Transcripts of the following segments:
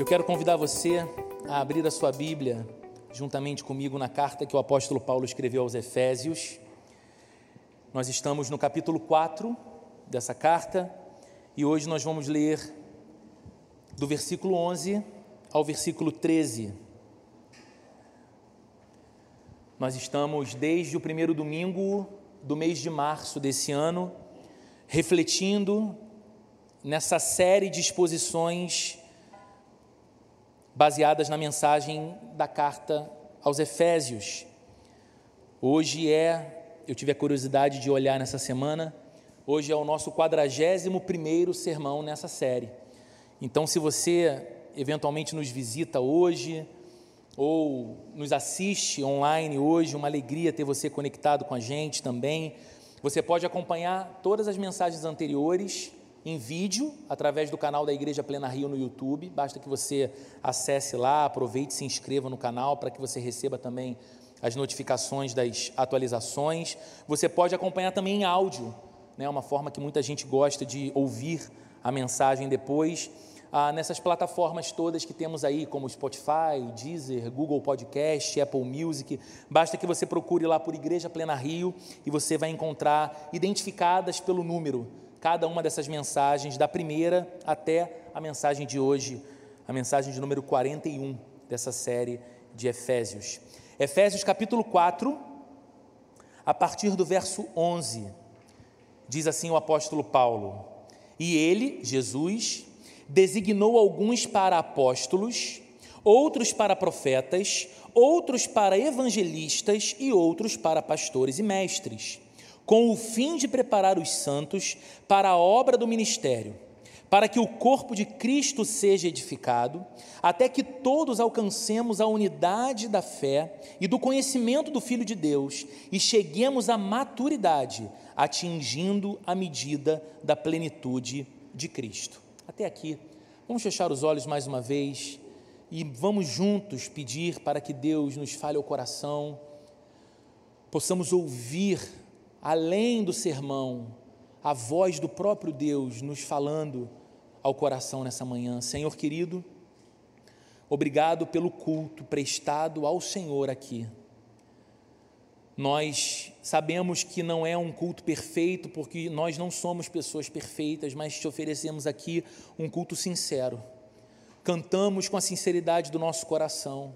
Eu quero convidar você a abrir a sua Bíblia juntamente comigo na carta que o apóstolo Paulo escreveu aos Efésios. Nós estamos no capítulo 4 dessa carta e hoje nós vamos ler do versículo 11 ao versículo 13. Nós estamos desde o primeiro domingo do mês de março desse ano refletindo nessa série de exposições baseadas na mensagem da carta aos Efésios. Hoje é, eu tive a curiosidade de olhar nessa semana, hoje é o nosso 41 sermão nessa série. Então, se você eventualmente nos visita hoje, ou nos assiste online hoje, uma alegria ter você conectado com a gente também. Você pode acompanhar todas as mensagens anteriores em vídeo através do canal da Igreja Plena Rio no YouTube. Basta que você acesse lá, aproveite e se inscreva no canal para que você receba também as notificações das atualizações. Você pode acompanhar também em áudio, né, uma forma que muita gente gosta de ouvir a mensagem depois. Ah, nessas plataformas todas que temos aí, como Spotify, Deezer, Google Podcast, Apple Music. Basta que você procure lá por Igreja Plena Rio e você vai encontrar identificadas pelo número cada uma dessas mensagens, da primeira até a mensagem de hoje, a mensagem de número 41 dessa série de Efésios. Efésios capítulo 4, a partir do verso 11, diz assim o apóstolo Paulo: E ele, Jesus, designou alguns para apóstolos, outros para profetas, outros para evangelistas e outros para pastores e mestres com o fim de preparar os santos para a obra do ministério, para que o corpo de Cristo seja edificado, até que todos alcancemos a unidade da fé e do conhecimento do Filho de Deus e cheguemos à maturidade, atingindo a medida da plenitude de Cristo. Até aqui. Vamos fechar os olhos mais uma vez e vamos juntos pedir para que Deus nos fale o coração, possamos ouvir além do sermão, a voz do próprio Deus nos falando ao coração nessa manhã. Senhor querido, obrigado pelo culto prestado ao Senhor aqui. Nós sabemos que não é um culto perfeito, porque nós não somos pessoas perfeitas, mas te oferecemos aqui um culto sincero. Cantamos com a sinceridade do nosso coração,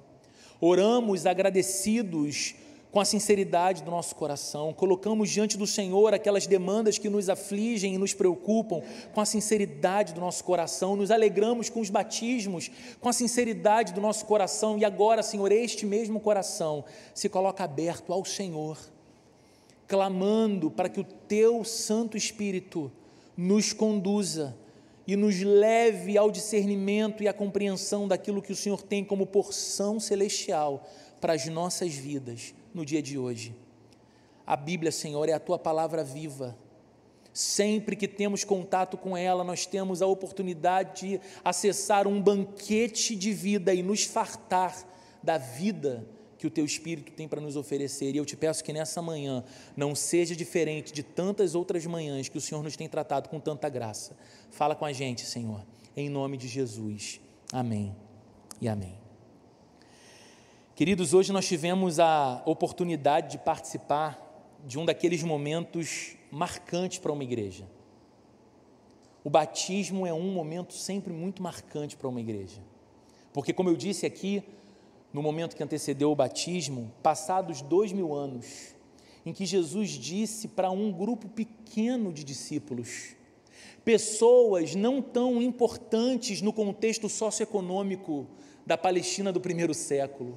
oramos agradecidos com a sinceridade do nosso coração, colocamos diante do Senhor aquelas demandas que nos afligem e nos preocupam, com a sinceridade do nosso coração, nos alegramos com os batismos, com a sinceridade do nosso coração, e agora, Senhor, este mesmo coração se coloca aberto ao Senhor, clamando para que o Teu Santo Espírito nos conduza e nos leve ao discernimento e à compreensão daquilo que o Senhor tem como porção celestial para as nossas vidas no dia de hoje. A Bíblia, Senhor, é a tua palavra viva. Sempre que temos contato com ela, nós temos a oportunidade de acessar um banquete de vida e nos fartar da vida que o teu Espírito tem para nos oferecer. E eu te peço que nessa manhã não seja diferente de tantas outras manhãs que o Senhor nos tem tratado com tanta graça. Fala com a gente, Senhor, em nome de Jesus. Amém e amém. Queridos, hoje nós tivemos a oportunidade de participar de um daqueles momentos marcantes para uma igreja. O batismo é um momento sempre muito marcante para uma igreja. Porque, como eu disse aqui, no momento que antecedeu o batismo, passados dois mil anos, em que Jesus disse para um grupo pequeno de discípulos, pessoas não tão importantes no contexto socioeconômico da Palestina do primeiro século,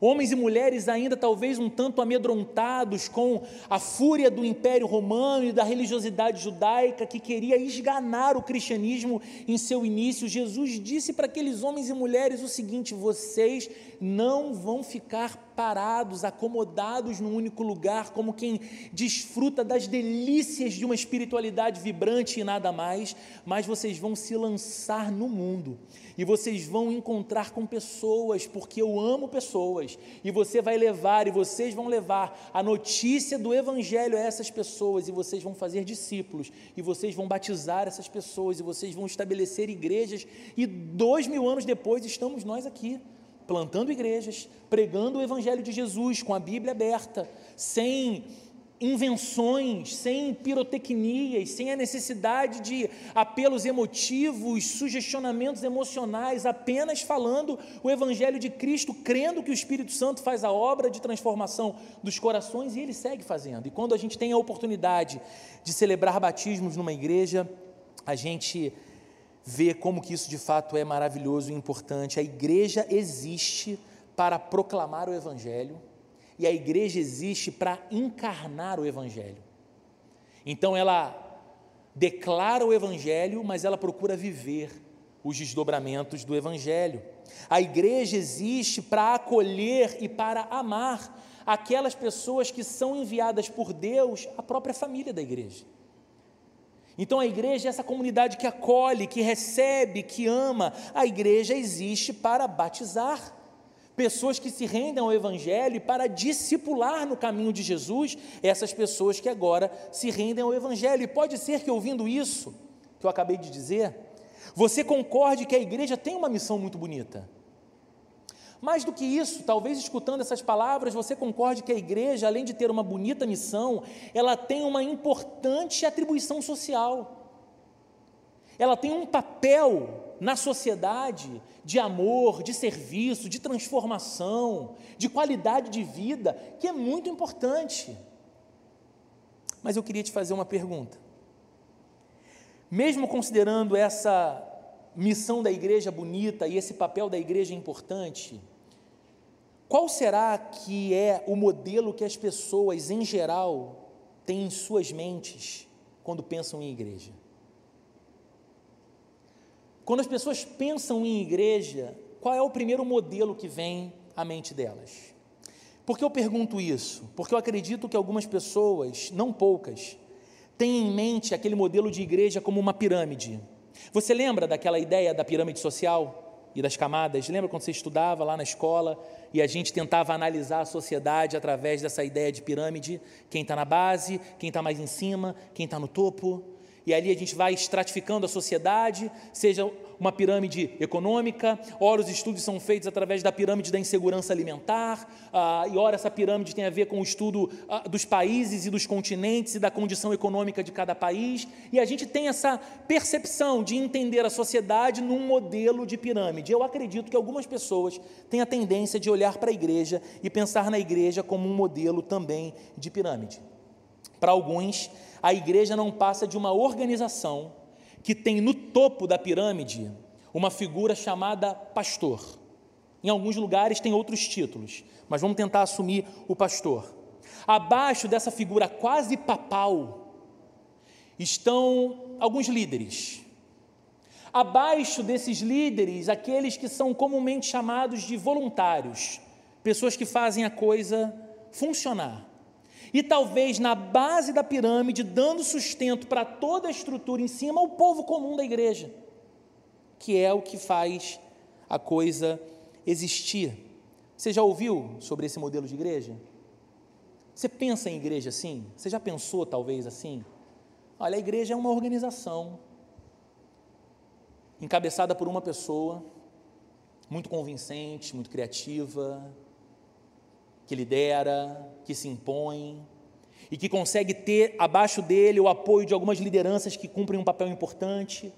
Homens e mulheres ainda talvez um tanto amedrontados com a fúria do Império Romano e da religiosidade judaica que queria esganar o cristianismo em seu início, Jesus disse para aqueles homens e mulheres o seguinte: vocês não vão ficar parados, acomodados num único lugar, como quem desfruta das delícias de uma espiritualidade vibrante e nada mais, mas vocês vão se lançar no mundo e vocês vão encontrar com pessoas, porque eu amo pessoas, e você vai levar, e vocês vão levar a notícia do Evangelho a essas pessoas, e vocês vão fazer discípulos, e vocês vão batizar essas pessoas, e vocês vão estabelecer igrejas, e dois mil anos depois estamos nós aqui plantando igrejas, pregando o Evangelho de Jesus com a Bíblia aberta, sem invenções, sem pirotecnias, sem a necessidade de apelos emotivos, sugestionamentos emocionais, apenas falando o Evangelho de Cristo, crendo que o Espírito Santo faz a obra de transformação dos corações e ele segue fazendo. E quando a gente tem a oportunidade de celebrar batismos numa igreja, a gente vê como que isso de fato é maravilhoso e importante. A igreja existe para proclamar o Evangelho e a igreja existe para encarnar o Evangelho. Então ela declara o Evangelho, mas ela procura viver os desdobramentos do Evangelho. A igreja existe para acolher e para amar aquelas pessoas que são enviadas por Deus à própria família da igreja. Então a igreja é essa comunidade que acolhe, que recebe, que ama. A igreja existe para batizar. Pessoas que se rendem ao Evangelho e para discipular no caminho de Jesus essas pessoas que agora se rendem ao Evangelho. E pode ser que ouvindo isso, que eu acabei de dizer, você concorde que a igreja tem uma missão muito bonita. Mais do que isso, talvez escutando essas palavras, você concorde que a igreja, além de ter uma bonita missão, ela tem uma importante atribuição social. Ela tem um papel na sociedade de amor, de serviço, de transformação, de qualidade de vida, que é muito importante. Mas eu queria te fazer uma pergunta. Mesmo considerando essa missão da igreja bonita e esse papel da igreja importante, qual será que é o modelo que as pessoas, em geral, têm em suas mentes quando pensam em igreja? Quando as pessoas pensam em igreja, qual é o primeiro modelo que vem à mente delas? Por que eu pergunto isso? Porque eu acredito que algumas pessoas, não poucas, têm em mente aquele modelo de igreja como uma pirâmide você lembra daquela ideia da pirâmide social e das camadas? Lembra quando você estudava lá na escola e a gente tentava analisar a sociedade através dessa ideia de pirâmide? Quem está na base, quem está mais em cima, quem está no topo? E ali a gente vai estratificando a sociedade, seja uma pirâmide econômica, ora os estudos são feitos através da pirâmide da insegurança alimentar, ah, e ora essa pirâmide tem a ver com o estudo ah, dos países e dos continentes e da condição econômica de cada país, e a gente tem essa percepção de entender a sociedade num modelo de pirâmide. Eu acredito que algumas pessoas têm a tendência de olhar para a igreja e pensar na igreja como um modelo também de pirâmide. Para alguns, a igreja não passa de uma organização que tem no topo da pirâmide uma figura chamada pastor. Em alguns lugares tem outros títulos, mas vamos tentar assumir o pastor. Abaixo dessa figura quase papal estão alguns líderes. Abaixo desses líderes, aqueles que são comumente chamados de voluntários, pessoas que fazem a coisa funcionar. E talvez na base da pirâmide, dando sustento para toda a estrutura em cima, o povo comum da igreja, que é o que faz a coisa existir. Você já ouviu sobre esse modelo de igreja? Você pensa em igreja assim? Você já pensou talvez assim? Olha, a igreja é uma organização encabeçada por uma pessoa muito convincente, muito criativa, que lidera, que se impõe e que consegue ter abaixo dele o apoio de algumas lideranças que cumprem um papel importante.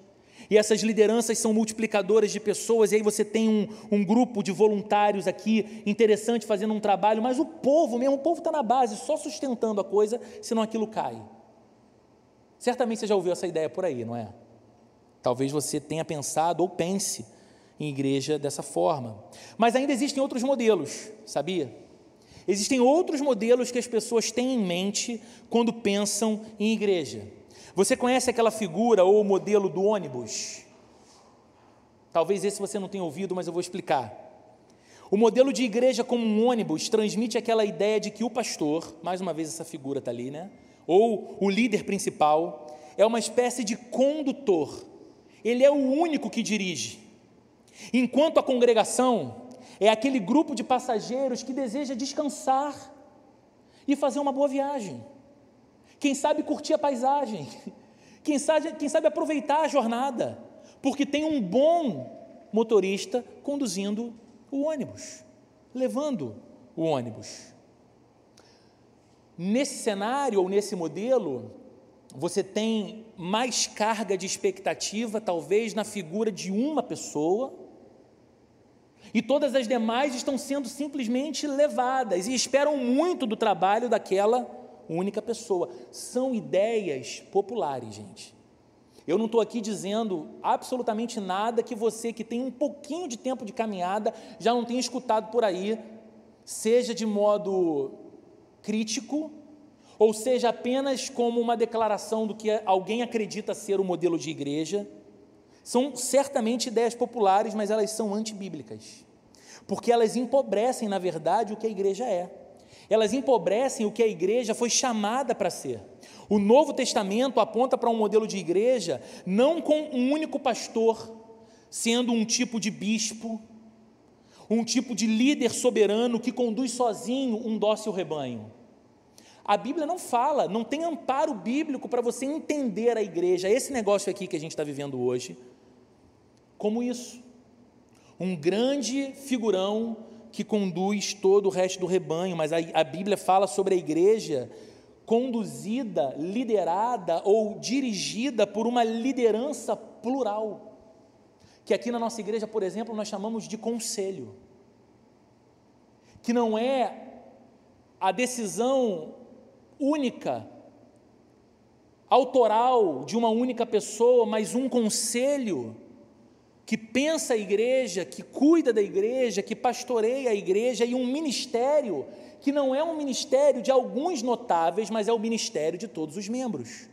E essas lideranças são multiplicadoras de pessoas, e aí você tem um, um grupo de voluntários aqui, interessante, fazendo um trabalho, mas o povo mesmo, o povo está na base, só sustentando a coisa, senão aquilo cai. Certamente você já ouviu essa ideia por aí, não é? Talvez você tenha pensado ou pense em igreja dessa forma. Mas ainda existem outros modelos, sabia? Existem outros modelos que as pessoas têm em mente quando pensam em igreja. Você conhece aquela figura ou modelo do ônibus? Talvez esse você não tenha ouvido, mas eu vou explicar. O modelo de igreja como um ônibus transmite aquela ideia de que o pastor, mais uma vez essa figura está ali, né? Ou o líder principal, é uma espécie de condutor. Ele é o único que dirige. Enquanto a congregação é aquele grupo de passageiros que deseja descansar e fazer uma boa viagem. Quem sabe curtir a paisagem. Quem sabe, quem sabe aproveitar a jornada. Porque tem um bom motorista conduzindo o ônibus, levando o ônibus. Nesse cenário ou nesse modelo, você tem mais carga de expectativa, talvez na figura de uma pessoa, e todas as demais estão sendo simplesmente levadas e esperam muito do trabalho daquela única pessoa. São ideias populares, gente. Eu não estou aqui dizendo absolutamente nada que você que tem um pouquinho de tempo de caminhada já não tenha escutado por aí, seja de modo crítico, ou seja apenas como uma declaração do que alguém acredita ser o modelo de igreja. São certamente ideias populares, mas elas são antibíblicas, porque elas empobrecem, na verdade, o que a igreja é. Elas empobrecem o que a igreja foi chamada para ser. O Novo Testamento aponta para um modelo de igreja não com um único pastor, sendo um tipo de bispo, um tipo de líder soberano que conduz sozinho um dócil rebanho. A Bíblia não fala, não tem amparo bíblico para você entender a igreja, esse negócio aqui que a gente está vivendo hoje, como isso. Um grande figurão que conduz todo o resto do rebanho, mas a, a Bíblia fala sobre a igreja conduzida, liderada ou dirigida por uma liderança plural. Que aqui na nossa igreja, por exemplo, nós chamamos de conselho. Que não é a decisão única, autoral de uma única pessoa, mas um conselho que pensa a igreja, que cuida da igreja, que pastoreia a igreja e um ministério que não é um ministério de alguns notáveis, mas é o ministério de todos os membros.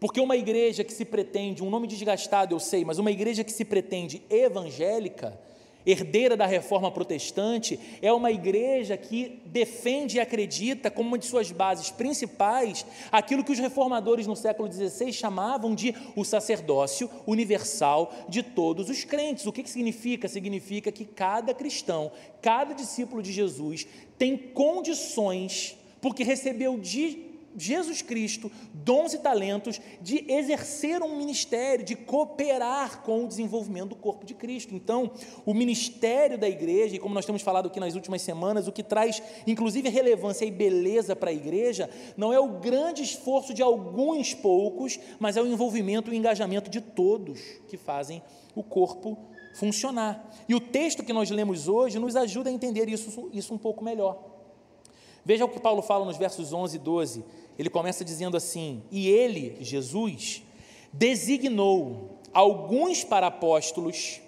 Porque uma igreja que se pretende, um nome desgastado eu sei, mas uma igreja que se pretende evangélica, herdeira da reforma protestante, é uma igreja que defende e acredita como uma de suas bases principais aquilo que os reformadores no século XVI chamavam de o sacerdócio universal de todos os crentes. O que, que significa? Significa que cada cristão, cada discípulo de Jesus tem condições, porque recebeu de Jesus Cristo dons e talentos de exercer um ministério, de cooperar com o desenvolvimento do corpo de Cristo. Então, o ministério da igreja, e como nós temos falado aqui nas últimas semanas, o que traz inclusive relevância e beleza para a igreja, não é o grande esforço de alguns poucos, mas é o envolvimento e o engajamento de todos que fazem o corpo funcionar. E o texto que nós lemos hoje nos ajuda a entender isso, isso um pouco melhor. Veja o que Paulo fala nos versos 11 e 12. Ele começa dizendo assim: E ele, Jesus, designou alguns para apóstolos,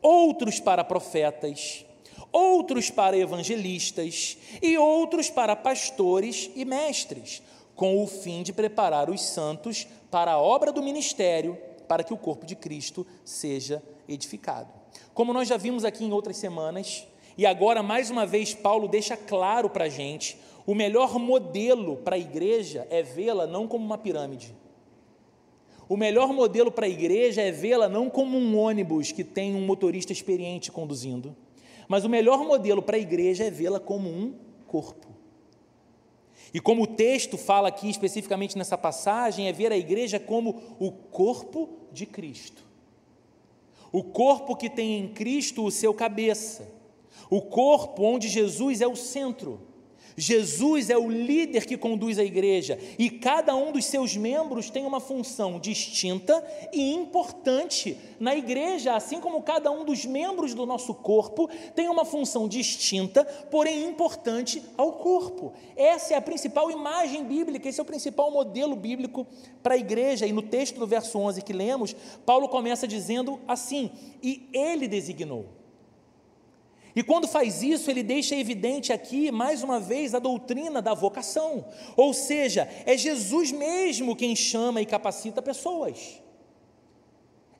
outros para profetas, outros para evangelistas e outros para pastores e mestres, com o fim de preparar os santos para a obra do ministério, para que o corpo de Cristo seja edificado. Como nós já vimos aqui em outras semanas, e agora, mais uma vez, Paulo deixa claro para a gente: o melhor modelo para a igreja é vê-la não como uma pirâmide. O melhor modelo para a igreja é vê-la não como um ônibus que tem um motorista experiente conduzindo, mas o melhor modelo para a igreja é vê-la como um corpo. E como o texto fala aqui especificamente nessa passagem, é ver a igreja como o corpo de Cristo. O corpo que tem em Cristo o seu cabeça o corpo onde Jesus é o centro. Jesus é o líder que conduz a igreja e cada um dos seus membros tem uma função distinta e importante na igreja, assim como cada um dos membros do nosso corpo tem uma função distinta, porém importante ao corpo. Essa é a principal imagem bíblica, esse é o principal modelo bíblico para a igreja. E no texto do verso 11 que lemos, Paulo começa dizendo assim: E ele designou. E quando faz isso, ele deixa evidente aqui, mais uma vez, a doutrina da vocação. Ou seja, é Jesus mesmo quem chama e capacita pessoas.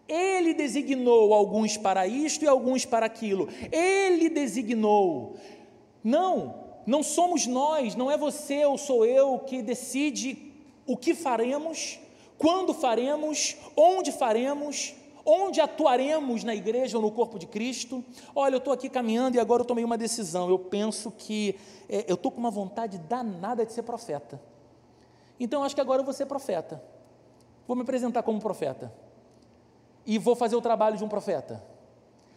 Ele designou alguns para isto e alguns para aquilo. Ele designou. Não, não somos nós, não é você ou sou eu que decide o que faremos, quando faremos, onde faremos, onde atuaremos na igreja ou no corpo de Cristo. Olha, eu estou aqui caminhando e agora eu tomei uma decisão. Eu penso que é, eu estou com uma vontade danada de ser profeta. Então acho que agora eu vou ser profeta. Vou me apresentar como profeta. E vou fazer o trabalho de um profeta.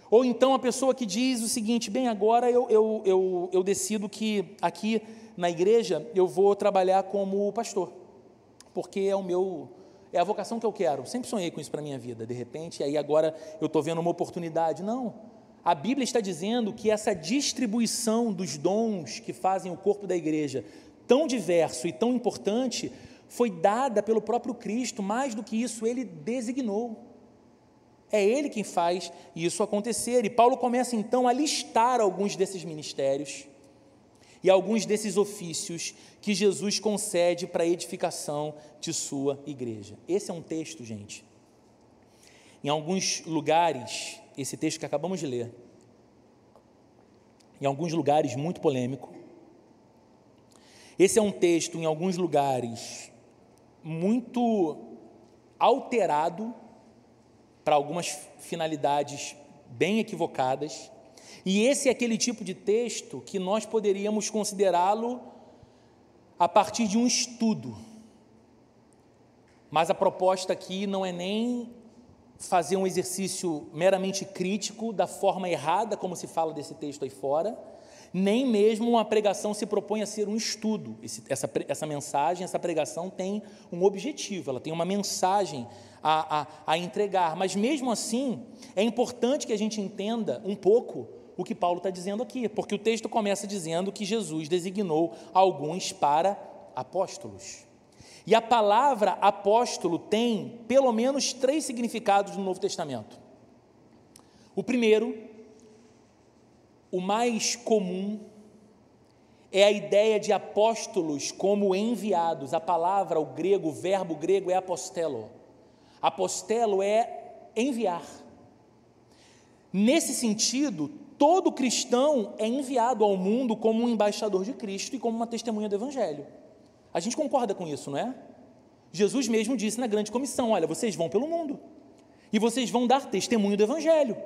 Ou então a pessoa que diz o seguinte: bem, agora eu, eu, eu, eu decido que aqui na igreja eu vou trabalhar como pastor, porque é o meu é a vocação que eu quero. Sempre sonhei com isso para minha vida. De repente, aí agora eu estou vendo uma oportunidade. Não. A Bíblia está dizendo que essa distribuição dos dons que fazem o corpo da igreja tão diverso e tão importante foi dada pelo próprio Cristo. Mais do que isso, ele designou. É ele quem faz isso acontecer. E Paulo começa então a listar alguns desses ministérios e alguns desses ofícios que Jesus concede para a edificação de sua igreja. Esse é um texto, gente. Em alguns lugares, esse texto que acabamos de ler, em alguns lugares muito polêmico. Esse é um texto, em alguns lugares, muito alterado para algumas finalidades bem equivocadas. E esse é aquele tipo de texto que nós poderíamos considerá-lo a partir de um estudo. Mas a proposta aqui não é nem fazer um exercício meramente crítico da forma errada como se fala desse texto aí fora, nem mesmo uma pregação se propõe a ser um estudo. Esse, essa, essa mensagem, essa pregação tem um objetivo, ela tem uma mensagem a, a, a entregar. Mas mesmo assim, é importante que a gente entenda um pouco o que Paulo está dizendo aqui, porque o texto começa dizendo que Jesus designou alguns para apóstolos. E a palavra apóstolo tem pelo menos três significados no Novo Testamento. O primeiro, o mais comum, é a ideia de apóstolos como enviados. A palavra, o grego, o verbo grego é apostelo. Apostelo é enviar. Nesse sentido, todo cristão é enviado ao mundo como um embaixador de Cristo e como uma testemunha do Evangelho. A gente concorda com isso, não é? Jesus mesmo disse na grande comissão: Olha, vocês vão pelo mundo e vocês vão dar testemunho do Evangelho.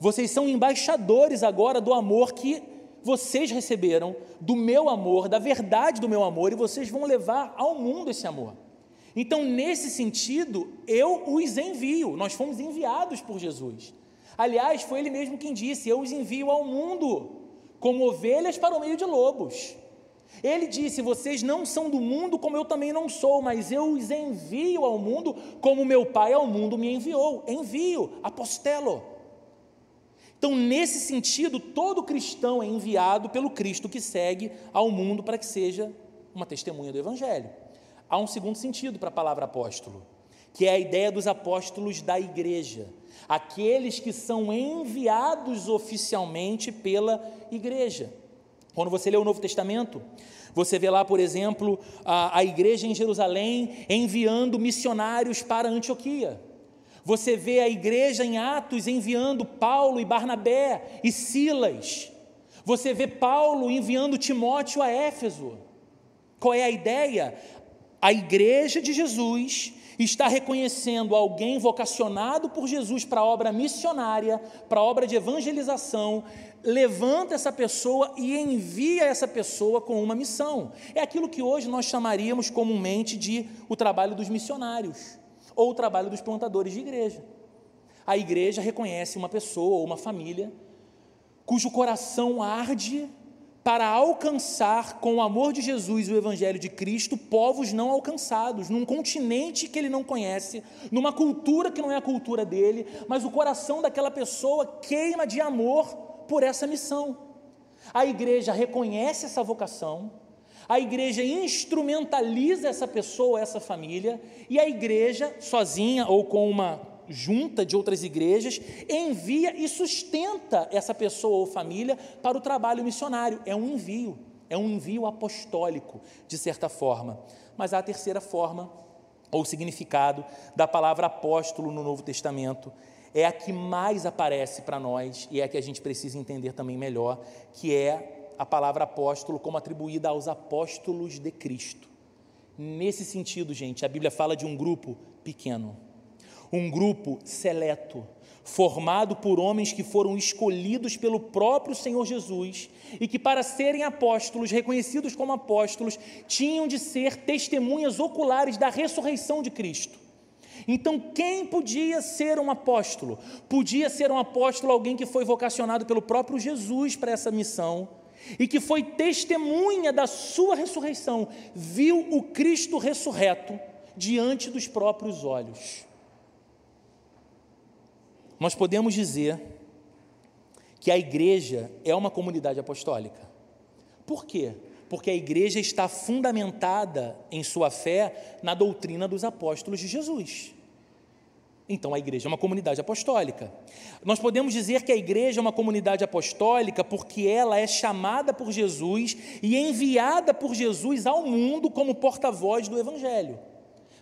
Vocês são embaixadores agora do amor que vocês receberam, do meu amor, da verdade do meu amor, e vocês vão levar ao mundo esse amor. Então, nesse sentido, eu os envio, nós fomos enviados por Jesus. Aliás, foi ele mesmo quem disse: Eu os envio ao mundo, como ovelhas para o meio de lobos. Ele disse: Vocês não são do mundo, como eu também não sou, mas eu os envio ao mundo, como meu Pai ao mundo me enviou. Envio, apostelo. Então, nesse sentido, todo cristão é enviado pelo Cristo que segue ao mundo para que seja uma testemunha do Evangelho. Há um segundo sentido para a palavra apóstolo, que é a ideia dos apóstolos da igreja aqueles que são enviados oficialmente pela igreja. Quando você lê o Novo Testamento, você vê lá, por exemplo, a, a igreja em Jerusalém enviando missionários para Antioquia. Você vê a igreja em Atos enviando Paulo e Barnabé e Silas. Você vê Paulo enviando Timóteo a Éfeso. Qual é a ideia? A igreja de Jesus está reconhecendo alguém vocacionado por Jesus para a obra missionária, para a obra de evangelização, levanta essa pessoa e envia essa pessoa com uma missão. É aquilo que hoje nós chamaríamos comumente de o trabalho dos missionários ou o trabalho dos plantadores de igreja. A igreja reconhece uma pessoa ou uma família cujo coração arde para alcançar com o amor de Jesus e o Evangelho de Cristo povos não alcançados, num continente que ele não conhece, numa cultura que não é a cultura dele, mas o coração daquela pessoa queima de amor por essa missão. A igreja reconhece essa vocação, a igreja instrumentaliza essa pessoa, essa família, e a igreja, sozinha ou com uma junta de outras igrejas, envia e sustenta essa pessoa ou família para o trabalho missionário. É um envio, é um envio apostólico, de certa forma. Mas há a terceira forma ou significado da palavra apóstolo no Novo Testamento é a que mais aparece para nós e é a que a gente precisa entender também melhor, que é a palavra apóstolo como atribuída aos apóstolos de Cristo. Nesse sentido, gente, a Bíblia fala de um grupo pequeno, um grupo seleto, formado por homens que foram escolhidos pelo próprio Senhor Jesus e que, para serem apóstolos, reconhecidos como apóstolos, tinham de ser testemunhas oculares da ressurreição de Cristo. Então, quem podia ser um apóstolo? Podia ser um apóstolo alguém que foi vocacionado pelo próprio Jesus para essa missão e que foi testemunha da sua ressurreição, viu o Cristo ressurreto diante dos próprios olhos. Nós podemos dizer que a igreja é uma comunidade apostólica. Por quê? Porque a igreja está fundamentada em sua fé na doutrina dos apóstolos de Jesus. Então a igreja é uma comunidade apostólica. Nós podemos dizer que a igreja é uma comunidade apostólica porque ela é chamada por Jesus e enviada por Jesus ao mundo como porta-voz do evangelho.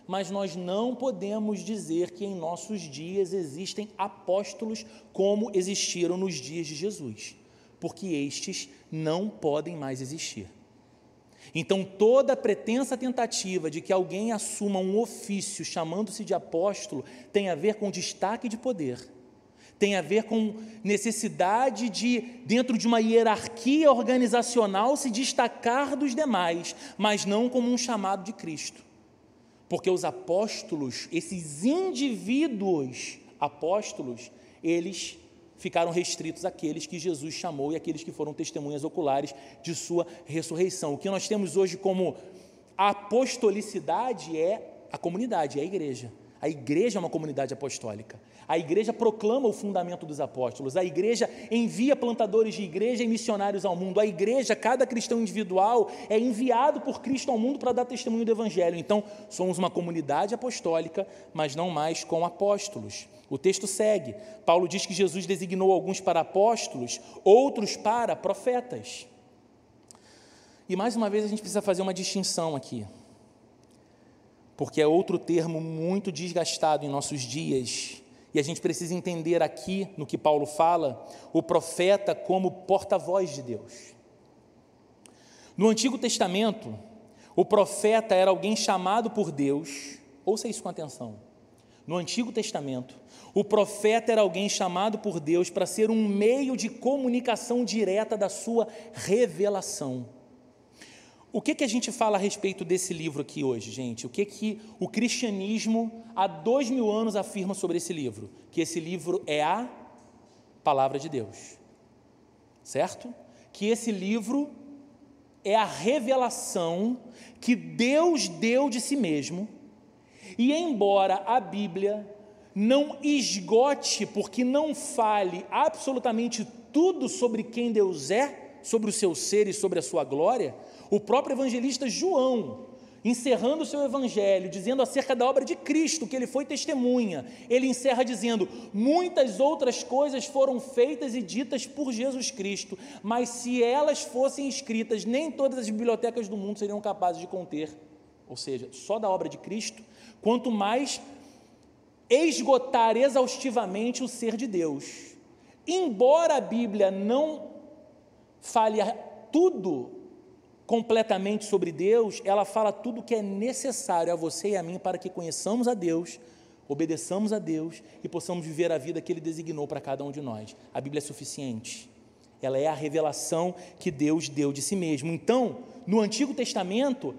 Mas nós não podemos dizer que em nossos dias existem apóstolos como existiram nos dias de Jesus, porque estes não podem mais existir. Então, toda pretensa tentativa de que alguém assuma um ofício chamando-se de apóstolo tem a ver com destaque de poder, tem a ver com necessidade de, dentro de uma hierarquia organizacional, se destacar dos demais, mas não como um chamado de Cristo. Porque os apóstolos, esses indivíduos apóstolos, eles ficaram restritos àqueles que Jesus chamou e aqueles que foram testemunhas oculares de sua ressurreição. O que nós temos hoje como apostolicidade é a comunidade, é a igreja. A igreja é uma comunidade apostólica. A igreja proclama o fundamento dos apóstolos. A igreja envia plantadores de igreja e missionários ao mundo. A igreja, cada cristão individual, é enviado por Cristo ao mundo para dar testemunho do evangelho. Então, somos uma comunidade apostólica, mas não mais com apóstolos. O texto segue. Paulo diz que Jesus designou alguns para apóstolos, outros para profetas. E mais uma vez a gente precisa fazer uma distinção aqui, porque é outro termo muito desgastado em nossos dias, e a gente precisa entender aqui, no que Paulo fala, o profeta como porta-voz de Deus. No Antigo Testamento, o profeta era alguém chamado por Deus, ouça isso com atenção. No Antigo Testamento, o profeta era alguém chamado por Deus para ser um meio de comunicação direta da sua revelação. O que, que a gente fala a respeito desse livro aqui hoje, gente? O que, que o cristianismo há dois mil anos afirma sobre esse livro? Que esse livro é a palavra de Deus, certo? Que esse livro é a revelação que Deus deu de si mesmo, e embora a Bíblia não esgote, porque não fale absolutamente tudo sobre quem Deus é, sobre o seu ser e sobre a sua glória, o próprio evangelista João, encerrando o seu evangelho, dizendo acerca da obra de Cristo, que ele foi testemunha, ele encerra dizendo: muitas outras coisas foram feitas e ditas por Jesus Cristo, mas se elas fossem escritas, nem todas as bibliotecas do mundo seriam capazes de conter. Ou seja, só da obra de Cristo, quanto mais esgotar exaustivamente o ser de Deus. Embora a Bíblia não fale tudo completamente sobre Deus, ela fala tudo que é necessário a você e a mim para que conheçamos a Deus, obedeçamos a Deus e possamos viver a vida que Ele designou para cada um de nós. A Bíblia é suficiente. Ela é a revelação que Deus deu de si mesmo. Então, no Antigo Testamento,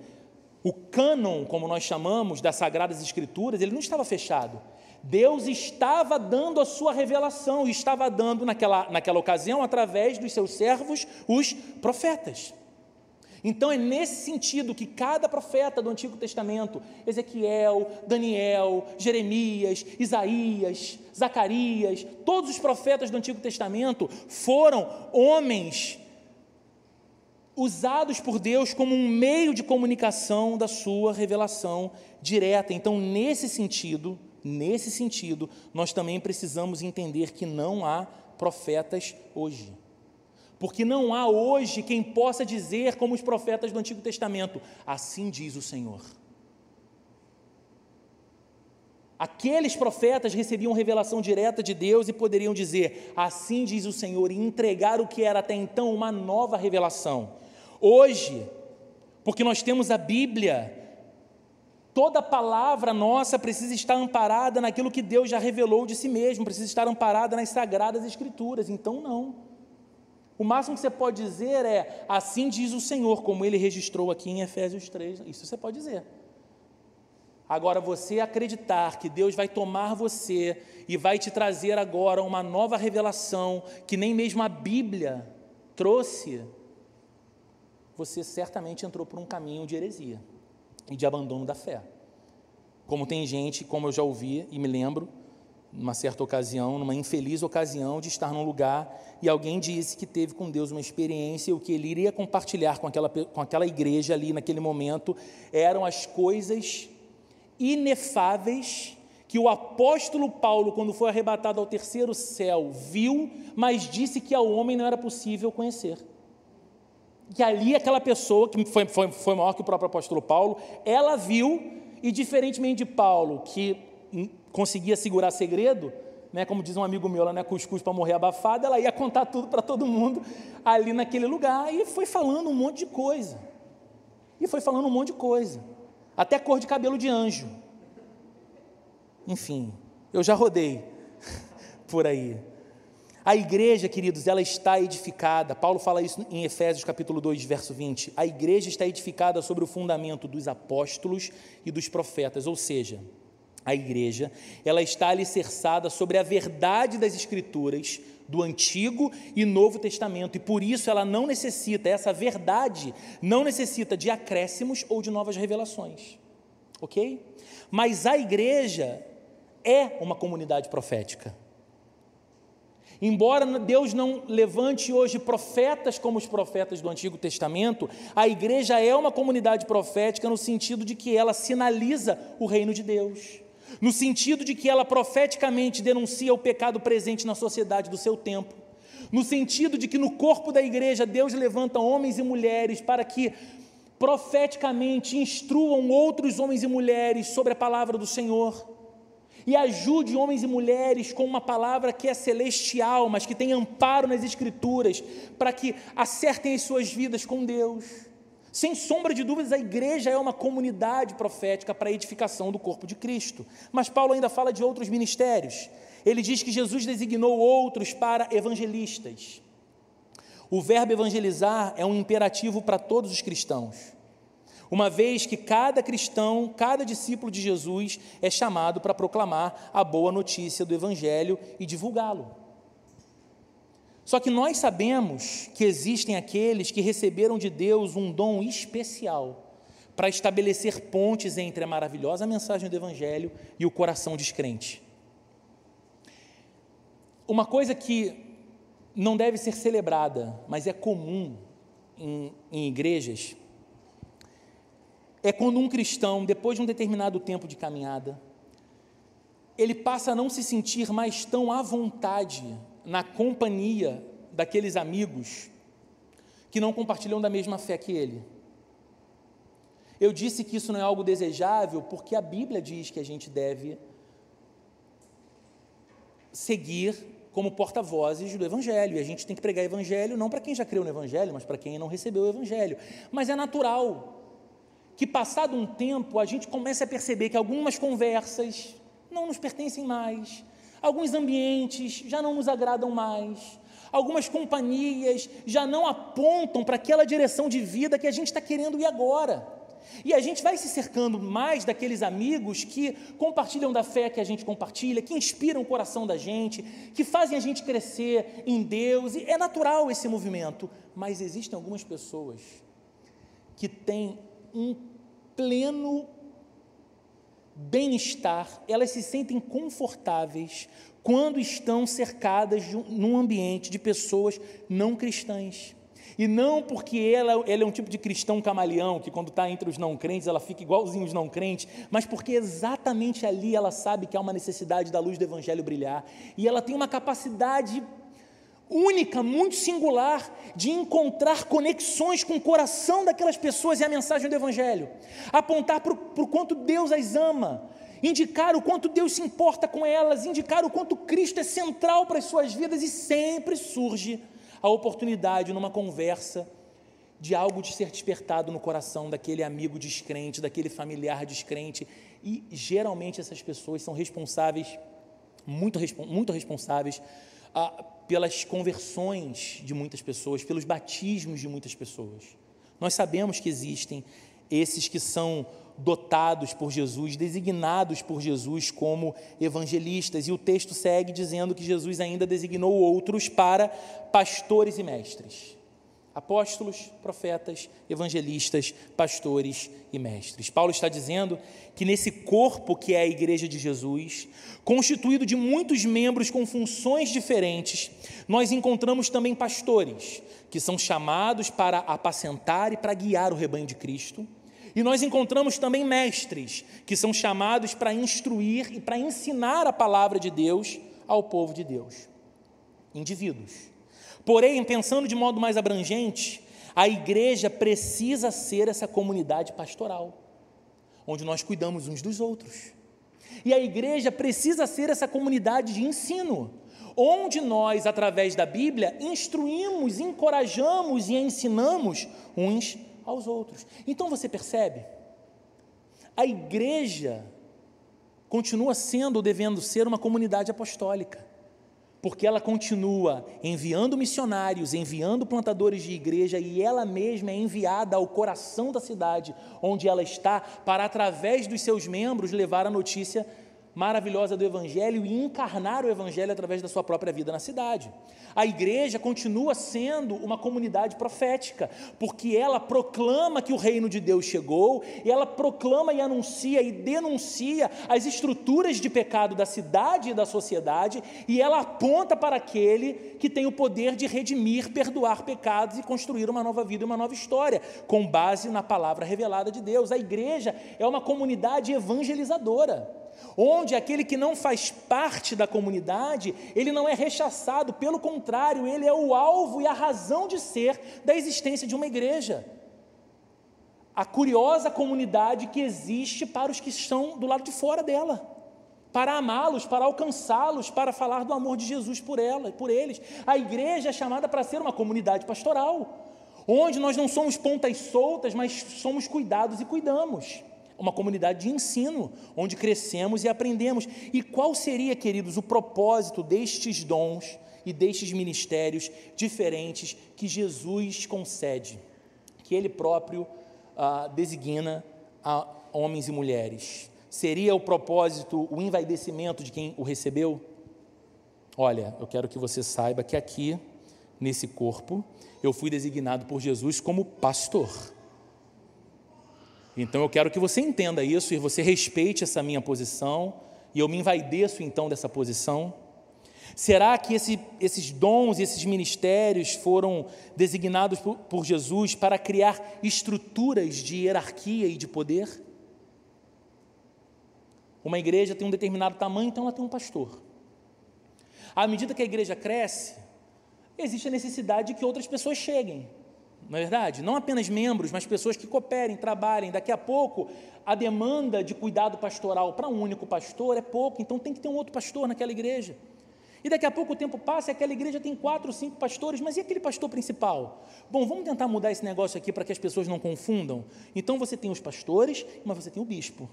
o cânon, como nós chamamos, das Sagradas Escrituras, ele não estava fechado. Deus estava dando a sua revelação, e estava dando naquela, naquela ocasião, através dos seus servos, os profetas. Então é nesse sentido que cada profeta do Antigo Testamento, Ezequiel, Daniel, Jeremias, Isaías, Zacarias, todos os profetas do Antigo Testamento foram homens usados por Deus como um meio de comunicação da sua revelação direta. Então, nesse sentido, Nesse sentido, nós também precisamos entender que não há profetas hoje. Porque não há hoje quem possa dizer, como os profetas do Antigo Testamento, assim diz o Senhor. Aqueles profetas recebiam revelação direta de Deus e poderiam dizer: Assim diz o Senhor, e entregar o que era até então uma nova revelação. Hoje, porque nós temos a Bíblia, toda palavra nossa precisa estar amparada naquilo que Deus já revelou de si mesmo, precisa estar amparada nas sagradas Escrituras. Então, não. O máximo que você pode dizer é: Assim diz o Senhor, como ele registrou aqui em Efésios 3. Isso você pode dizer. Agora, você acreditar que Deus vai tomar você e vai te trazer agora uma nova revelação que nem mesmo a Bíblia trouxe, você certamente entrou por um caminho de heresia e de abandono da fé. Como tem gente, como eu já ouvi e me lembro, numa certa ocasião, numa infeliz ocasião de estar num lugar e alguém disse que teve com Deus uma experiência e o que ele iria compartilhar com aquela, com aquela igreja ali naquele momento eram as coisas inefáveis que o apóstolo Paulo, quando foi arrebatado ao terceiro céu, viu, mas disse que ao homem não era possível conhecer. Que ali aquela pessoa, que foi, foi, foi maior que o próprio apóstolo Paulo, ela viu, e diferentemente de Paulo, que conseguia segurar segredo, né, como diz um amigo meu, ela não é cuscuz para morrer abafada, ela ia contar tudo para todo mundo ali naquele lugar, e foi falando um monte de coisa. E foi falando um monte de coisa até cor de cabelo de anjo. Enfim, eu já rodei por aí. A igreja, queridos, ela está edificada. Paulo fala isso em Efésios capítulo 2, verso 20. A igreja está edificada sobre o fundamento dos apóstolos e dos profetas, ou seja, a igreja, ela está alicerçada sobre a verdade das escrituras do Antigo e Novo Testamento, e por isso ela não necessita, essa verdade não necessita de acréscimos ou de novas revelações, ok? Mas a igreja é uma comunidade profética. Embora Deus não levante hoje profetas como os profetas do Antigo Testamento, a igreja é uma comunidade profética no sentido de que ela sinaliza o reino de Deus no sentido de que ela profeticamente denuncia o pecado presente na sociedade do seu tempo, no sentido de que no corpo da igreja Deus levanta homens e mulheres para que profeticamente instruam outros homens e mulheres sobre a palavra do Senhor e ajude homens e mulheres com uma palavra que é celestial, mas que tem amparo nas Escrituras, para que acertem as suas vidas com Deus. Sem sombra de dúvidas, a igreja é uma comunidade profética para a edificação do corpo de Cristo. Mas Paulo ainda fala de outros ministérios. Ele diz que Jesus designou outros para evangelistas. O verbo evangelizar é um imperativo para todos os cristãos, uma vez que cada cristão, cada discípulo de Jesus é chamado para proclamar a boa notícia do Evangelho e divulgá-lo. Só que nós sabemos que existem aqueles que receberam de Deus um dom especial para estabelecer pontes entre a maravilhosa mensagem do Evangelho e o coração descrente. Uma coisa que não deve ser celebrada, mas é comum em, em igrejas, é quando um cristão, depois de um determinado tempo de caminhada, ele passa a não se sentir mais tão à vontade na companhia daqueles amigos que não compartilham da mesma fé que ele. Eu disse que isso não é algo desejável porque a Bíblia diz que a gente deve seguir como porta-vozes do Evangelho. E a gente tem que pregar Evangelho não para quem já creu no Evangelho, mas para quem não recebeu o Evangelho. Mas é natural que, passado um tempo, a gente comece a perceber que algumas conversas não nos pertencem mais, Alguns ambientes já não nos agradam mais. Algumas companhias já não apontam para aquela direção de vida que a gente está querendo ir agora. E a gente vai se cercando mais daqueles amigos que compartilham da fé que a gente compartilha, que inspiram o coração da gente, que fazem a gente crescer em Deus. E é natural esse movimento. Mas existem algumas pessoas que têm um pleno bem-estar, elas se sentem confortáveis quando estão cercadas de um, num ambiente de pessoas não cristãs. E não porque ela, ela é um tipo de cristão camaleão, que quando está entre os não crentes, ela fica igualzinho os não crentes, mas porque exatamente ali ela sabe que há uma necessidade da luz do Evangelho brilhar. E ela tem uma capacidade única, muito singular, de encontrar conexões com o coração daquelas pessoas e a mensagem do Evangelho, apontar para o quanto Deus as ama indicar o quanto Deus se importa com elas, indicar o quanto Cristo é central para as suas vidas e sempre surge a oportunidade numa conversa de algo de ser despertado no coração daquele amigo descrente, daquele familiar descrente, e geralmente essas pessoas são responsáveis, muito, muito responsáveis, ah, pelas conversões de muitas pessoas, pelos batismos de muitas pessoas. Nós sabemos que existem esses que são dotados por Jesus, designados por Jesus como evangelistas, e o texto segue dizendo que Jesus ainda designou outros para pastores e mestres apóstolos, profetas, evangelistas, pastores e mestres. Paulo está dizendo que nesse corpo que é a igreja de Jesus, constituído de muitos membros com funções diferentes, nós encontramos também pastores, que são chamados para apacentar e para guiar o rebanho de Cristo. E nós encontramos também mestres, que são chamados para instruir e para ensinar a palavra de Deus ao povo de Deus. Indivíduos Porém, pensando de modo mais abrangente, a igreja precisa ser essa comunidade pastoral, onde nós cuidamos uns dos outros. E a igreja precisa ser essa comunidade de ensino, onde nós, através da Bíblia, instruímos, encorajamos e ensinamos uns aos outros. Então você percebe? A igreja continua sendo ou devendo ser uma comunidade apostólica porque ela continua enviando missionários, enviando plantadores de igreja e ela mesma é enviada ao coração da cidade onde ela está para, através dos seus membros, levar a notícia maravilhosa do Evangelho e encarnar o Evangelho através da sua própria vida na cidade. A igreja continua sendo uma comunidade profética, porque ela proclama que o reino de Deus chegou, e ela proclama e anuncia e denuncia as estruturas de pecado da cidade e da sociedade, e ela aponta para aquele que tem o poder de redimir, perdoar pecados e construir uma nova vida e uma nova história, com base na palavra revelada de Deus. A igreja é uma comunidade evangelizadora onde aquele que não faz parte da comunidade, ele não é rechaçado, pelo contrário, ele é o alvo e a razão de ser da existência de uma igreja. A curiosa comunidade que existe para os que estão do lado de fora dela para amá-los, para alcançá-los, para falar do amor de Jesus por ela, por eles. A igreja é chamada para ser uma comunidade pastoral, onde nós não somos pontas soltas, mas somos cuidados e cuidamos uma comunidade de ensino, onde crescemos e aprendemos. E qual seria, queridos, o propósito destes dons e destes ministérios diferentes que Jesus concede, que Ele próprio ah, designa a homens e mulheres? Seria o propósito o envaidecimento de quem o recebeu? Olha, eu quero que você saiba que aqui, nesse corpo, eu fui designado por Jesus como pastor. Então eu quero que você entenda isso e você respeite essa minha posição, e eu me envaideço então dessa posição. Será que esse, esses dons e esses ministérios foram designados por, por Jesus para criar estruturas de hierarquia e de poder? Uma igreja tem um determinado tamanho, então ela tem um pastor. À medida que a igreja cresce, existe a necessidade de que outras pessoas cheguem não é verdade? Não apenas membros, mas pessoas que cooperem, trabalhem. Daqui a pouco, a demanda de cuidado pastoral para um único pastor é pouco, então tem que ter um outro pastor naquela igreja. E daqui a pouco o tempo passa e aquela igreja tem quatro, cinco pastores, mas e aquele pastor principal? Bom, vamos tentar mudar esse negócio aqui para que as pessoas não confundam. Então você tem os pastores, mas você tem o bispo.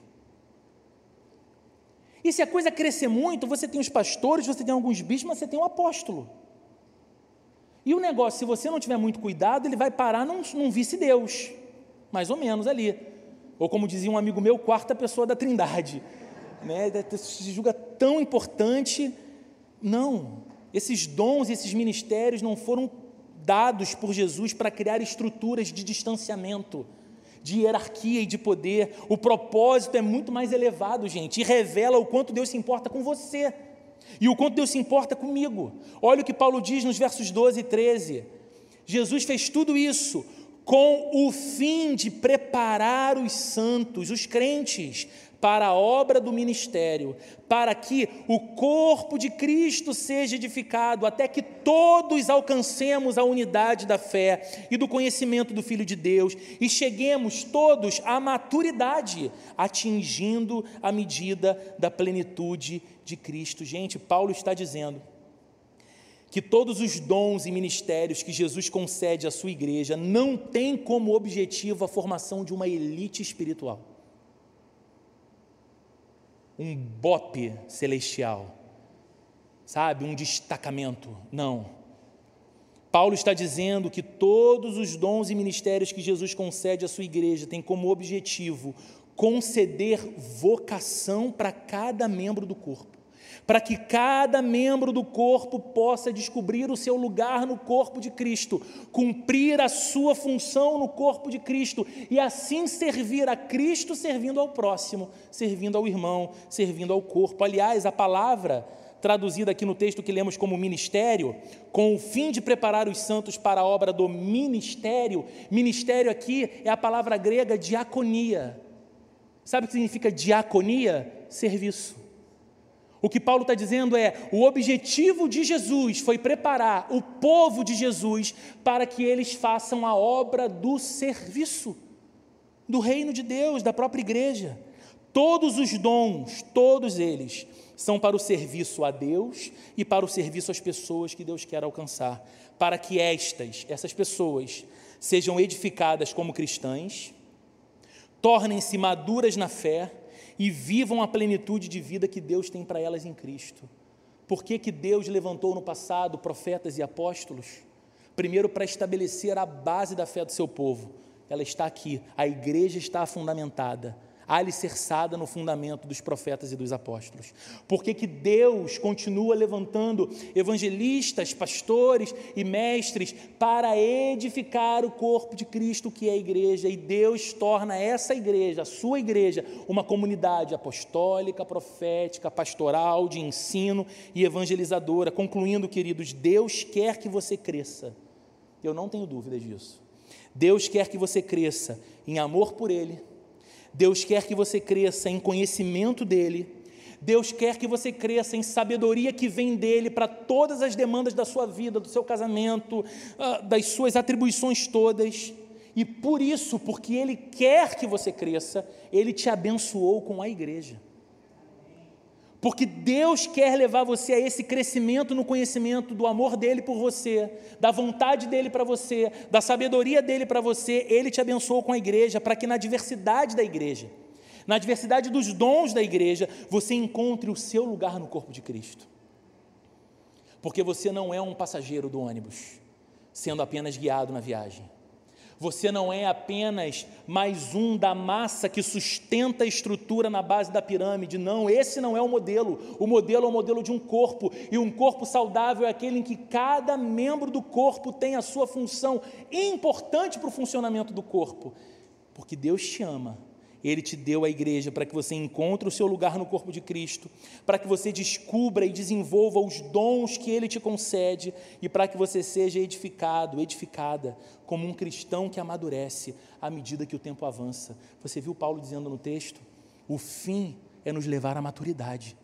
E se a coisa crescer muito, você tem os pastores, você tem alguns bispos, mas você tem o apóstolo. E o negócio, se você não tiver muito cuidado, ele vai parar num, num vice-deus, mais ou menos ali. Ou como dizia um amigo meu, quarta pessoa da trindade. Né? Se julga tão importante. Não, esses dons, esses ministérios não foram dados por Jesus para criar estruturas de distanciamento, de hierarquia e de poder. O propósito é muito mais elevado, gente, e revela o quanto Deus se importa com você. E o quanto Deus se importa comigo. Olha o que Paulo diz nos versos 12 e 13. Jesus fez tudo isso com o fim de preparar os santos, os crentes, para a obra do ministério, para que o corpo de Cristo seja edificado, até que todos alcancemos a unidade da fé e do conhecimento do Filho de Deus e cheguemos todos à maturidade, atingindo a medida da plenitude de Cristo. Gente, Paulo está dizendo que todos os dons e ministérios que Jesus concede à sua igreja não têm como objetivo a formação de uma elite espiritual. Um bope celestial, sabe, um destacamento. Não. Paulo está dizendo que todos os dons e ministérios que Jesus concede à sua igreja têm como objetivo conceder vocação para cada membro do corpo para que cada membro do corpo possa descobrir o seu lugar no corpo de Cristo, cumprir a sua função no corpo de Cristo e assim servir a Cristo servindo ao próximo, servindo ao irmão, servindo ao corpo. Aliás, a palavra traduzida aqui no texto que lemos como ministério, com o fim de preparar os santos para a obra do ministério. Ministério aqui é a palavra grega diaconia. Sabe o que significa diaconia? Serviço. O que Paulo está dizendo é: o objetivo de Jesus foi preparar o povo de Jesus para que eles façam a obra do serviço, do reino de Deus, da própria igreja. Todos os dons, todos eles, são para o serviço a Deus e para o serviço às pessoas que Deus quer alcançar, para que estas, essas pessoas, sejam edificadas como cristãs, tornem-se maduras na fé e vivam a plenitude de vida que Deus tem para elas em Cristo. Por que, que Deus levantou no passado profetas e apóstolos? Primeiro, para estabelecer a base da fé do seu povo. Ela está aqui, a igreja está fundamentada alicerçada no fundamento dos profetas e dos apóstolos. Por que, que Deus continua levantando evangelistas, pastores e mestres para edificar o corpo de Cristo, que é a igreja, e Deus torna essa igreja, a sua igreja, uma comunidade apostólica, profética, pastoral, de ensino e evangelizadora. Concluindo, queridos, Deus quer que você cresça. Eu não tenho dúvidas disso. Deus quer que você cresça em amor por Ele Deus quer que você cresça em conhecimento dEle. Deus quer que você cresça em sabedoria que vem dele para todas as demandas da sua vida, do seu casamento, ah, das suas atribuições todas. E por isso, porque Ele quer que você cresça, Ele te abençoou com a igreja porque Deus quer levar você a esse crescimento no conhecimento do amor dele por você, da vontade dele para você, da sabedoria dele para você. Ele te abençoou com a igreja para que na diversidade da igreja, na diversidade dos dons da igreja, você encontre o seu lugar no corpo de Cristo. Porque você não é um passageiro do ônibus, sendo apenas guiado na viagem. Você não é apenas mais um da massa que sustenta a estrutura na base da pirâmide. Não, esse não é o modelo. O modelo é o modelo de um corpo, e um corpo saudável é aquele em que cada membro do corpo tem a sua função importante para o funcionamento do corpo. Porque Deus te ama ele te deu a igreja para que você encontre o seu lugar no corpo de Cristo, para que você descubra e desenvolva os dons que Ele te concede e para que você seja edificado, edificada, como um cristão que amadurece à medida que o tempo avança. Você viu Paulo dizendo no texto? O fim é nos levar à maturidade,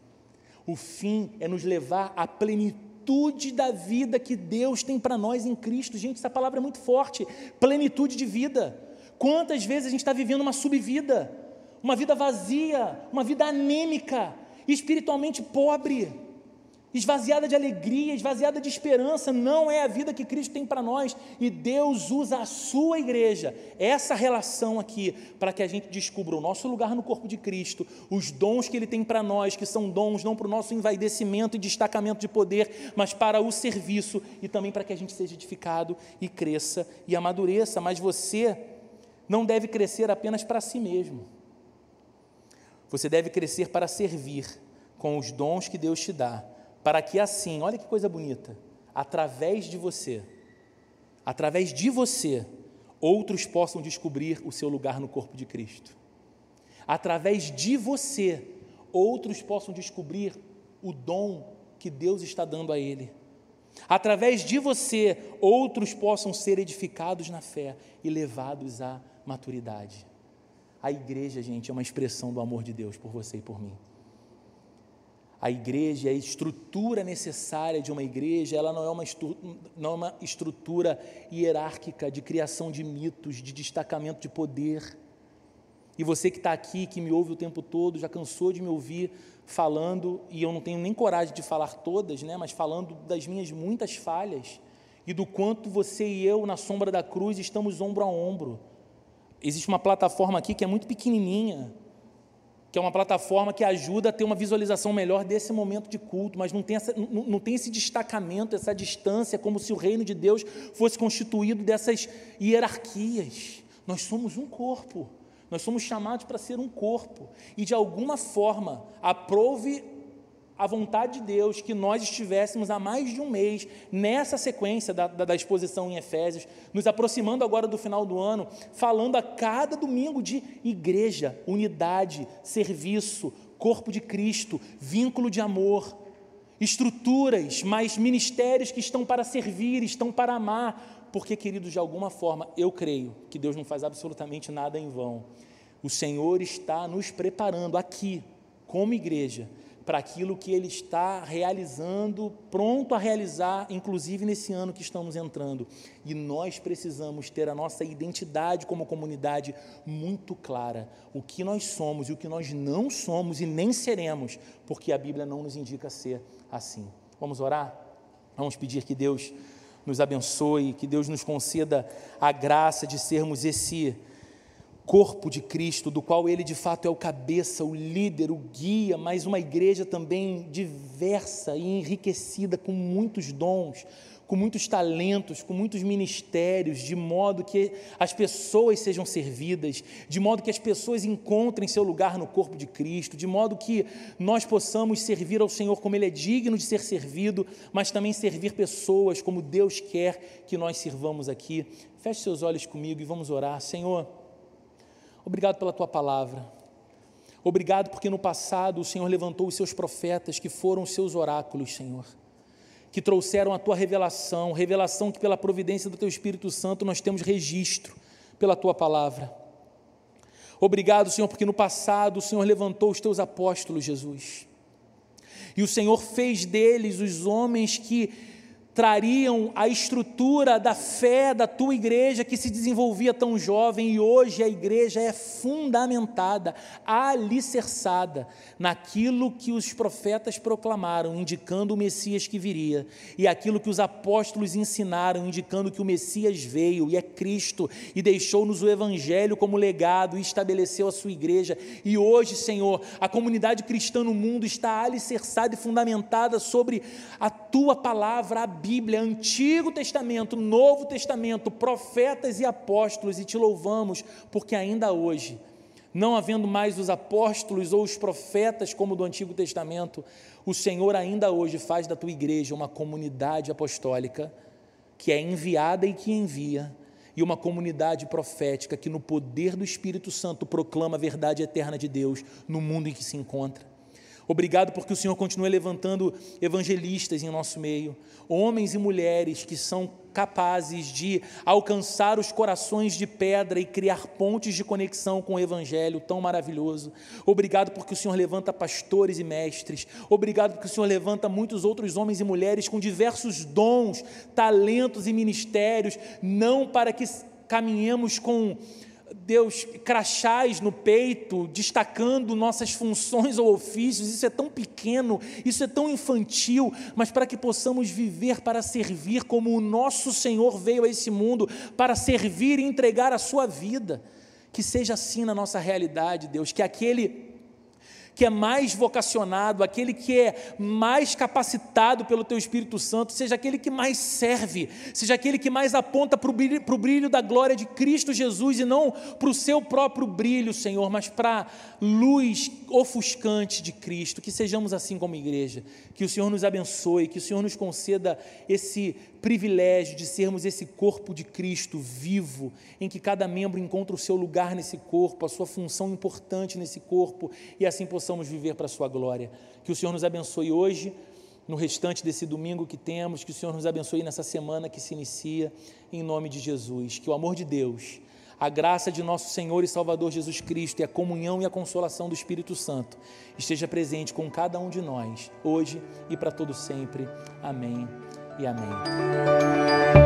o fim é nos levar à plenitude da vida que Deus tem para nós em Cristo. Gente, essa palavra é muito forte plenitude de vida. Quantas vezes a gente está vivendo uma subvida, uma vida vazia, uma vida anêmica, espiritualmente pobre, esvaziada de alegria, esvaziada de esperança, não é a vida que Cristo tem para nós, e Deus usa a sua igreja, essa relação aqui, para que a gente descubra o nosso lugar no corpo de Cristo, os dons que Ele tem para nós, que são dons não para o nosso envaidecimento e destacamento de poder, mas para o serviço e também para que a gente seja edificado e cresça e amadureça. Mas você não deve crescer apenas para si mesmo. Você deve crescer para servir com os dons que Deus te dá, para que assim, olha que coisa bonita, através de você, através de você, outros possam descobrir o seu lugar no corpo de Cristo. Através de você, outros possam descobrir o dom que Deus está dando a ele. Através de você, outros possam ser edificados na fé e levados à maturidade. A igreja, gente, é uma expressão do amor de Deus por você e por mim. A igreja, a estrutura necessária de uma igreja, ela não é uma, não é uma estrutura hierárquica de criação de mitos, de destacamento de poder. E você que está aqui, que me ouve o tempo todo, já cansou de me ouvir falando, e eu não tenho nem coragem de falar todas, né, mas falando das minhas muitas falhas e do quanto você e eu, na sombra da cruz, estamos ombro a ombro. Existe uma plataforma aqui que é muito pequenininha, que é uma plataforma que ajuda a ter uma visualização melhor desse momento de culto, mas não tem, essa, não, não tem esse destacamento, essa distância, como se o reino de Deus fosse constituído dessas hierarquias. Nós somos um corpo. Nós somos chamados para ser um corpo e de alguma forma aprove a vontade de Deus que nós estivéssemos há mais de um mês nessa sequência da, da, da, exposição em Efésios, nos aproximando agora do final do ano, falando a cada domingo de igreja, unidade, serviço, corpo de Cristo, vínculo de amor, estruturas, mas ministérios que estão para servir, estão para amar, porque, queridos, de alguma forma, eu creio que Deus não faz absolutamente nada em vão. O Senhor está nos preparando aqui, como igreja, para aquilo que Ele está realizando, pronto a realizar, inclusive nesse ano que estamos entrando. E nós precisamos ter a nossa identidade como comunidade muito clara. O que nós somos e o que nós não somos e nem seremos, porque a Bíblia não nos indica ser assim. Vamos orar? Vamos pedir que Deus nos abençoe, que Deus nos conceda a graça de sermos esse corpo de Cristo, do qual Ele de fato é o cabeça, o líder, o guia, mas uma igreja também diversa e enriquecida com muitos dons, com muitos talentos, com muitos ministérios, de modo que as pessoas sejam servidas, de modo que as pessoas encontrem seu lugar no corpo de Cristo, de modo que nós possamos servir ao Senhor como Ele é digno de ser servido, mas também servir pessoas como Deus quer que nós sirvamos aqui. Feche seus olhos comigo e vamos orar. Senhor, obrigado pela tua palavra. Obrigado porque no passado o Senhor levantou os seus profetas, que foram os seus oráculos, Senhor que trouxeram a tua revelação, revelação que pela providência do teu Espírito Santo nós temos registro pela tua palavra. Obrigado, Senhor, porque no passado o Senhor levantou os teus apóstolos, Jesus. E o Senhor fez deles os homens que trariam a estrutura da fé da tua igreja que se desenvolvia tão jovem e hoje a igreja é fundamentada, alicerçada naquilo que os profetas proclamaram, indicando o Messias que viria, e aquilo que os apóstolos ensinaram, indicando que o Messias veio e é Cristo e deixou-nos o evangelho como legado e estabeleceu a sua igreja. E hoje, Senhor, a comunidade cristã no mundo está alicerçada e fundamentada sobre a tua palavra, a Bíblia, Antigo Testamento, Novo Testamento, profetas e apóstolos, e te louvamos, porque ainda hoje, não havendo mais os apóstolos ou os profetas como do Antigo Testamento, o Senhor ainda hoje faz da tua igreja uma comunidade apostólica que é enviada e que envia, e uma comunidade profética que, no poder do Espírito Santo, proclama a verdade eterna de Deus no mundo em que se encontra. Obrigado porque o Senhor continua levantando evangelistas em nosso meio, homens e mulheres que são capazes de alcançar os corações de pedra e criar pontes de conexão com o Evangelho tão maravilhoso. Obrigado porque o Senhor levanta pastores e mestres. Obrigado porque o Senhor levanta muitos outros homens e mulheres com diversos dons, talentos e ministérios, não para que caminhemos com Deus, crachás no peito, destacando nossas funções ou ofícios, isso é tão pequeno, isso é tão infantil, mas para que possamos viver para servir como o nosso Senhor veio a esse mundo, para servir e entregar a sua vida. Que seja assim na nossa realidade, Deus, que aquele que é mais vocacionado, aquele que é mais capacitado pelo Teu Espírito Santo, seja aquele que mais serve, seja aquele que mais aponta para o brilho, brilho da glória de Cristo Jesus e não para o seu próprio brilho, Senhor, mas para a luz ofuscante de Cristo. Que sejamos assim como igreja, que o Senhor nos abençoe, que o Senhor nos conceda esse privilégio de sermos esse corpo de Cristo vivo, em que cada membro encontra o seu lugar nesse corpo, a sua função importante nesse corpo, e assim possamos viver para a sua glória. Que o Senhor nos abençoe hoje, no restante desse domingo que temos, que o Senhor nos abençoe nessa semana que se inicia, em nome de Jesus. Que o amor de Deus a graça de nosso Senhor e Salvador Jesus Cristo e a comunhão e a consolação do Espírito Santo esteja presente com cada um de nós, hoje e para todo sempre. Amém e amém.